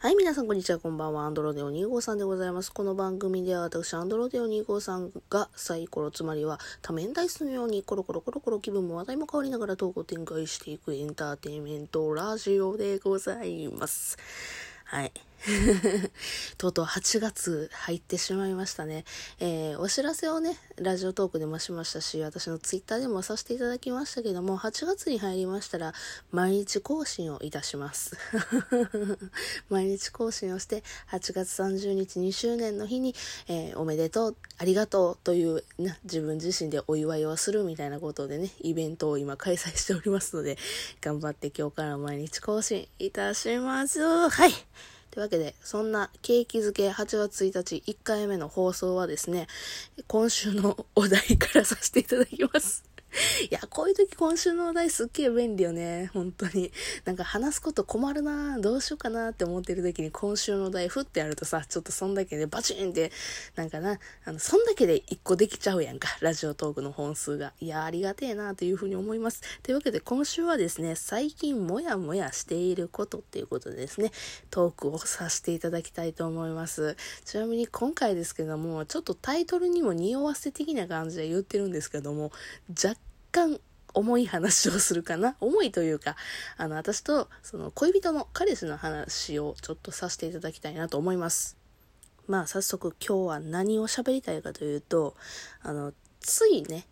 はい、皆さん、こんにちは。こんばんは。アンドロデオ2号さんでございます。この番組では、私、アンドロデオ2号さんがサイコロ、つまりは多面ダイスのように、コロコロコロコロ気分も話題も変わりながら投稿展開していくエンターテインメントラジオでございます。はい。とうとう8月入ってしまいましたね。えー、お知らせをね、ラジオトークでもしましたし、私のツイッターでもさせていただきましたけども、8月に入りましたら、毎日更新をいたします。毎日更新をして、8月30日2周年の日に、えー、おめでとう、ありがとうという、ね、自分自身でお祝いをするみたいなことでね、イベントを今開催しておりますので、頑張って今日から毎日更新いたします。はい。というわけで、そんな景気づけ8月1日1回目の放送はですね、今週のお題からさせていただきます。いや、こういう時今週のお題すっげえ便利よね。本当に。なんか話すこと困るなどうしようかなって思ってる時に今週のお題ふってやるとさ、ちょっとそんだけでバチンって、なんかな、あの、そんだけで一個できちゃうやんか。ラジオトークの本数が。いや、ありがてえなというふうに思います。というわけで今週はですね、最近もやもやしていることっていうことでですね、トークをさせていただきたいと思います。ちなみに今回ですけども、ちょっとタイトルにも匂わせ的な感じで言ってるんですけども、若干重い話をするかな？重いというか、あの、私と、その、恋人の彼氏の話をちょっとさせていただきたいなと思います。まあ、早速今日は何を喋りたいかというと、あの、ついね、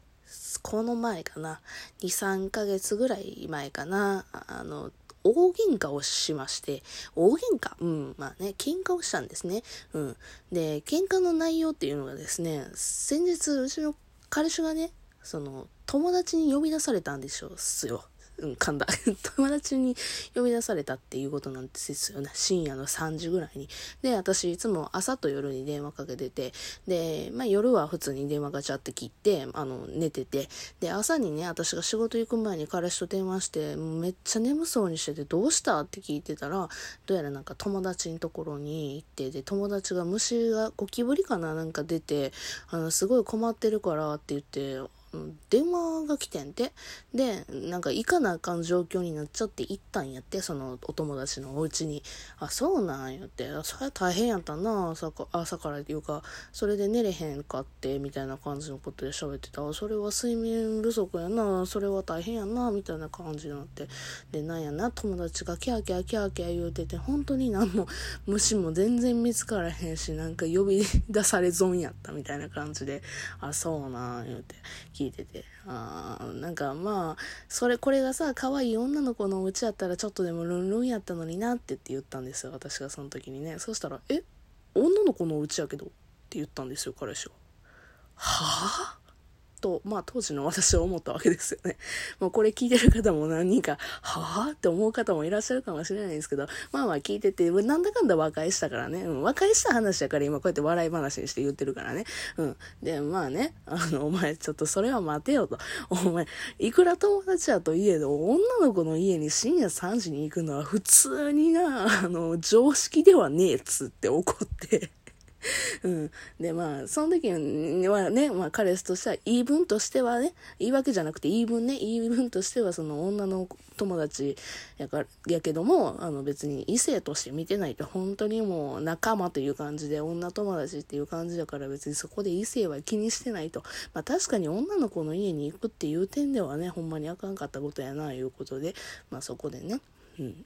この前かな、2、3ヶ月ぐらい前かな、あの、大喧嘩をしまして、大喧嘩？うん、まあね、喧嘩をしたんですね。うん。で、喧嘩の内容っていうのがですね、先日、うちの彼氏がね、その、友達に呼び出されたんでしょうすよ。うん、噛んだ。友達に呼び出されたっていうことなんですよね。深夜の3時ぐらいに。で、私いつも朝と夜に電話かけてて、で、まあ夜は普通に電話ガチャって切って、あの、寝てて、で、朝にね、私が仕事行く前に彼氏と電話して、めっちゃ眠そうにしてて、どうしたって聞いてたら、どうやらなんか友達のところに行って、で、友達が虫がゴキブリかななんか出て、あの、すごい困ってるからって言って、電話が来てんて。で、なんか行かなあかん状況になっちゃって行ったんやって、そのお友達のお家に。あ、そうなんやって。それ大変やったな、朝か朝からっていうか、それで寝れへんかって、みたいな感じのことで喋ってた。それは睡眠不足やな、それは大変やな、みたいな感じになって。で、なんやな、友達がキャーキャーキャーキャー言うてて、本当に何も、虫も全然見つからへんし、なんか呼び出され損やったみたいな感じで、あ、そうなん、言うて。聞いてて、あなんかまあ、それ、これがさ、可愛い女の子のうちやったらちょっとでもルンルンやったのになってって言ったんですよ、私がその時にね。そしたら、え？女の子のうちやけど？って言ったんですよ、彼氏は。はぁ、と、まあ当時の私は思ったわけですよね。まあこれ聞いてる方も何人か、はぁって思う方もいらっしゃるかもしれないんですけど、まあまあ聞いてて、なんだかんだ和解したからね、うん、和解した話だから今こうやって笑い話にして言ってるからね。うん。で、まあね、あの、お前ちょっとそれは待てよと。お前、いくら友達やといえど、女の子の家に深夜3時に行くのは普通にな、あの、常識ではねえっつって怒ってうん。で、まあ、その時はね、まあ、彼氏としては、言い分としてはね、言い訳じゃなくて言い分ね、言い分としては、その女の友達やか、やけども、あの別に異性として見てないと、本当にもう仲間という感じで、女友達っていう感じだから別にそこで異性は気にしてないと。まあ確かに女の子の家に行くっていう点ではね、ほんまにあかんかったことやな、いうことで、まあそこでね、うん。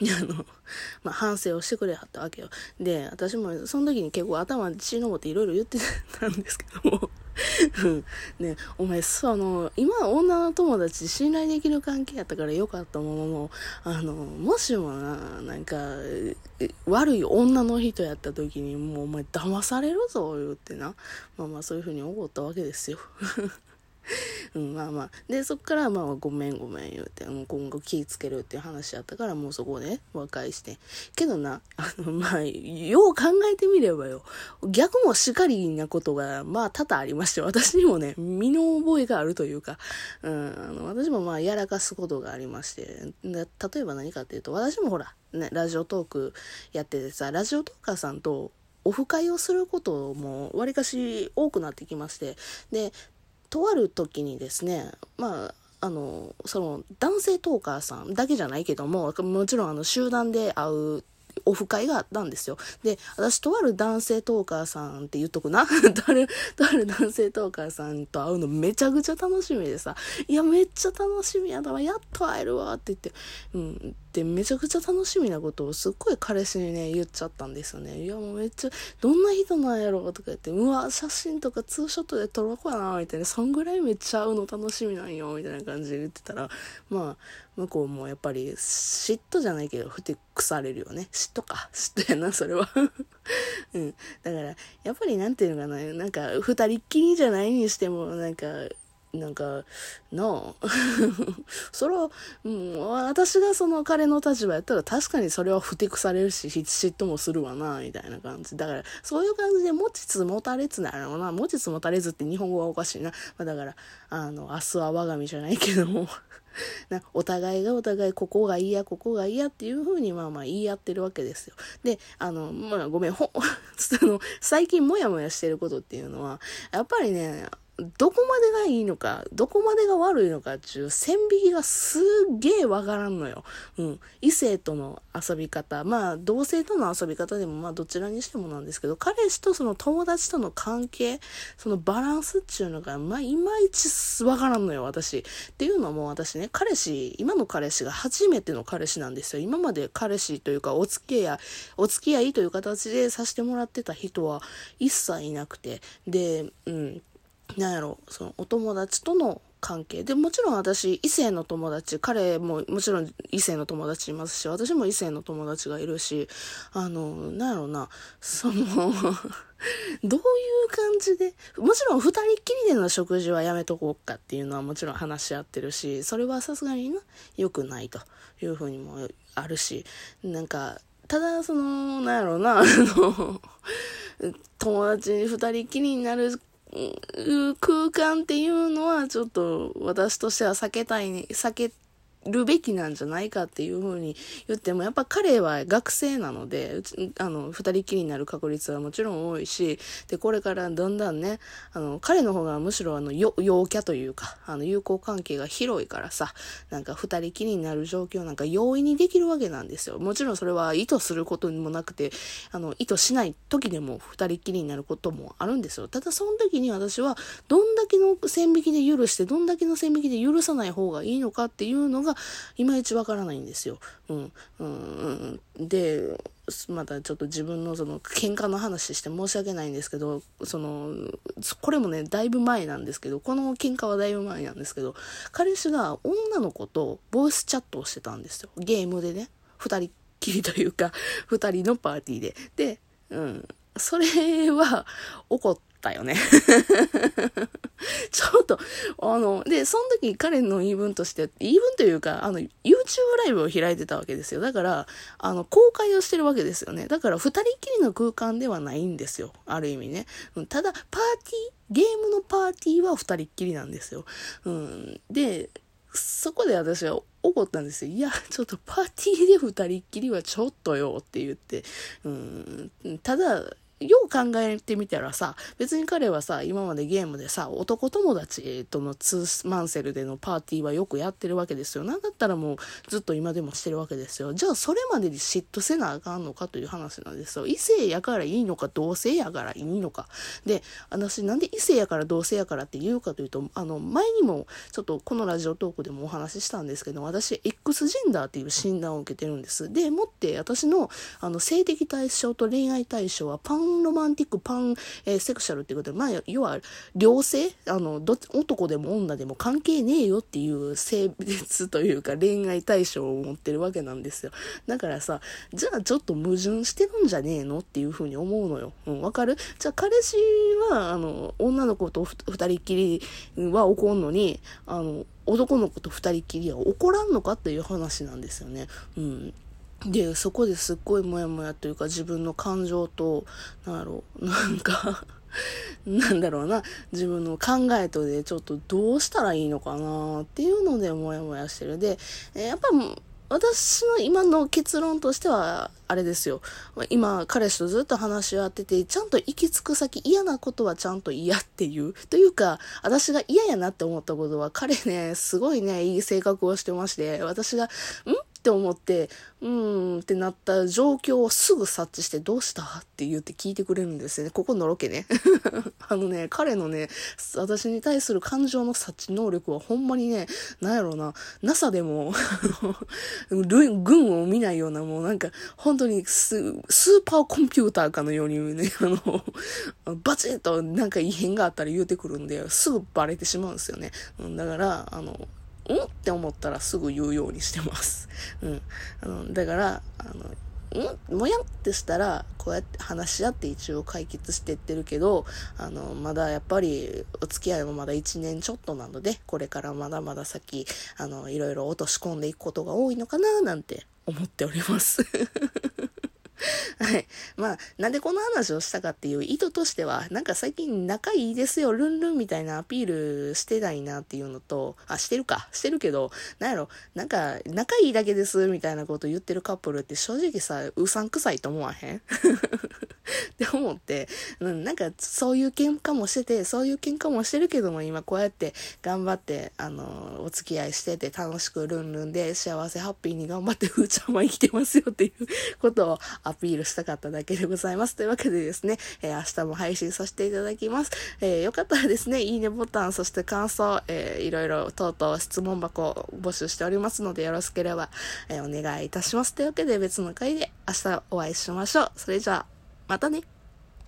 あの、まあ、反省をしてくれはったわけよ。で、私もその時に結構頭に血のぼっていろいろ言ってたんですけども、うん。ね、お前、その、今女の友達信頼できる関係やったからよかったものの、あの、もしもな、なんか、悪い女の人やった時に、もうお前騙されるぞ、言ってな。まあまあそういうふうに思ったわけですよ。うん、まあまあ。で、そっからまあごめんごめん言うて、もう今後気ぃつけるっていう話やったからもうそこで和解して。けどな、あの、まあ、よう考えてみればよ、逆もしかりなことがまあ多々ありまして、私にもね、身の覚えがあるというか、うん、あの私もまあやらかすことがありまして、例えば何かっていうと、私もほら、ね、ラジオトークやっててさ、ラジオトーカーさんとオフ会をすることもわりかし多くなってきまして、で、とある時にですね、まあ、あの、その、男性トーカーさんだけじゃないけども、もちろんあの、集団で会うオフ会があったんですよ。で、私、とある男性トーカーさんって言っとくな。とある、とある男性トーカーさんと会うのめちゃくちゃ楽しみでさ、いや、めっちゃ楽しみやだわ、やっと会えるわって言って、うん。で、めちゃくちゃ楽しみなことをすっごい彼氏にね、言っちゃったんですよね。いや、もうめっちゃ、どんな人なんやろとか言って、うわ、写真とかツーショットで撮ろうかな、みたいな、そんぐらいめっちゃ会うの楽しみなんよ、みたいな感じで言ってたら、まあ、向こうもやっぱり嫉妬じゃないけど、ふてくされるよね。嫉妬か。嫉妬やな、それは。うん。だから、やっぱりなんていうのかな、なんか、二人っきりじゃないにしても、なんか、なんか、なあ。それは、うん、私がその彼の立場やったら確かにそれはふてくされるし、嫉妬もするわな、みたいな感じ。だから、そういう感じで持ちつ持たれつなのな。持ちつ持たれずって日本語はおかしいな。まあ、だから、あの、明日は我が身じゃないけども。なお互いがお互いここが嫌ここが嫌っていうふうにまあまあ言い合ってるわけですよ。であのまあごめんほ あの最近モヤモヤしてることっていうのはやっぱりねどこまでがいいのか、どこまでが悪いのかっていう線引きがすっげえわからんのよ。うん。異性との遊び方、まあ同性との遊び方でもまあどちらにしてもなんですけど、彼氏とその友達との関係、そのバランスっていうのが、まあいまいちわからんのよ、私。っていうのも私ね、彼氏、今の彼氏が初めての彼氏なんですよ。今まで彼氏というかお付き合い、お付き合いという形でさせてもらってた人は一切いなくて、で、うん。なんやろ、そのお友達との関係で、もちろん私、異性の友達、彼ももちろん異性の友達いますし、私も異性の友達がいるし、あの、なんやろな、その どういう感じで、もちろん二人っきりでの食事はやめとこうかっていうのはもちろん話し合ってるし、それはさすがにな、良くないというふうにもあるし、なんか、ただ、その、なんやろな、あの、友達に二人きりになる空間っていうのはちょっと私としては避けたい、避けるべきなんじゃないかっていうふうに言っても、やっぱ彼は学生なので、あの、二人きりになる確率はもちろん多いし、で、これからだんだんね、あの、彼の方がむしろあの、陽キャというか、あの、友好関係が広いからさ、なんか二人きりになる状況なんか容易にできるわけなんですよ。もちろんそれは意図することにもなくて、あの、意図しない時でも二人きりになることもあるんですよ。ただその時に私は、どんだけの線引きで許して、どんだけの線引きで許さない方がいいのかっていうのが、いまいちわからないんですよ。うん。うん。で、またちょっと自分のその喧嘩の話して申し訳ないんですけど、その、これもね、だいぶ前なんですけど、この喧嘩はだいぶ前なんですけど、彼氏が女の子とボイスチャットをしてたんですよ。ゲームでね。二人っきりというか、二人のパーティーで。で、うん。それは怒ったよね ちょっと、あの、で、その時彼の言い分として、言い分というか、あの、YouTube ライブを開いてたわけですよ。だから、あの、公開をしてるわけですよね。だから、二人きりの空間ではないんですよ。ある意味ね。ただ、パーティー、ゲームのパーティーは二人っきりなんですよ。うん。で、そこで私は怒ったんですよ。いや、ちょっとパーティーで二人っきりはちょっとよって言って。うん。ただ、よう考えてみたらさ、別に彼はさ、今までゲームでさ、男友達とのツーマンセルでのパーティーはよくやってるわけですよ。なんだったらもうずっと今でもしてるわけですよ。じゃあそれまでに嫉妬せなあかんのかという話なんですよ。異性やからいいのか、同性やからいいのか。で、私なんで異性やから同性やからって言うかというと、あの、前にもちょっとこのラジオトークでもお話ししたんですけど、私 X ジェンダーっていう診断を受けてるんです。で、もって私のあの性的対象と恋愛対象はパンンロマンティック、パン、えー、セクシャルっていうことで、まあ、要は、両性あの、ど男でも女でも関係ねえよっていう性別というか恋愛対象を持ってるわけなんですよ。だからさ、じゃあちょっと矛盾してるんじゃねえのっていうふうに思うのよ。うん、わかる？じゃあ彼氏は、あの、女の子と二人きりは怒んのに、あの、男の子と二人きりは怒らんのかっていう話なんですよね。うん。で、そこですっごいモヤモヤというか自分の感情と、なんだろう、なんか なんだろうな、自分の考えとでちょっとどうしたらいいのかなっていうのでモヤモヤしてる。で、やっぱ私の今の結論としては、あれですよ。今、彼氏とずっと話し合ってて、ちゃんと行き着く先、嫌なことはちゃんと嫌っていう。というか、私が嫌やなって思ったことは、彼ね、すごいね、いい性格をしてまして、私が、ん？って思って、うーんってなった状況をすぐ察知して、どうした？って言って聞いてくれるんですよね。ここのロケね。あのね、彼のね、私に対する感情の察知能力はほんまにね、なんやろうな、NASA でも 軍を見ないような、もうなんか、本当にスーパーコンピューターかのようにね、あの、バチッとなんか異変があったら言うてくるんで、すぐバレてしまうんですよね。だから、あの、ん？って思ったらすぐ言うようにしてます。うん。あの、だから、あの、ん？もやってしたら、こうやって話し合って一応解決してってるけど、あの、まだやっぱりお付き合いもまだ1年ちょっとなので、これからまだまだ先、あの、いろいろ落とし込んでいくことが多いのかななんて思っております。はい。まあ、なんでこの話をしたかっていう意図としては、なんか最近仲いいですよ、ルンルンみたいなアピールしてないなっていうのと、あ、してるか、してるけど、なんやろ、なんか仲いいだけですみたいなこと言ってるカップルって正直さ、うさんくさいと思わへん？って思って、うん、なんかそういう喧嘩もしてて、そういう喧嘩もしてるけども、今こうやって頑張って、あの、お付き合いしてて楽しくルンルンで幸せハッピーに頑張ってふーちゃんは生きてますよっていうことをアピールしたかっただけでございます。というわけでですね、えー、明日も配信させていただきます。えー、よかったらですね、いいねボタン、そして感想、えー、いろいろとうとう質問箱を募集しておりますので、よろしければ、えー、お願いいたします。というわけで別の回で明日お会いしましょう。それじゃあ、またね。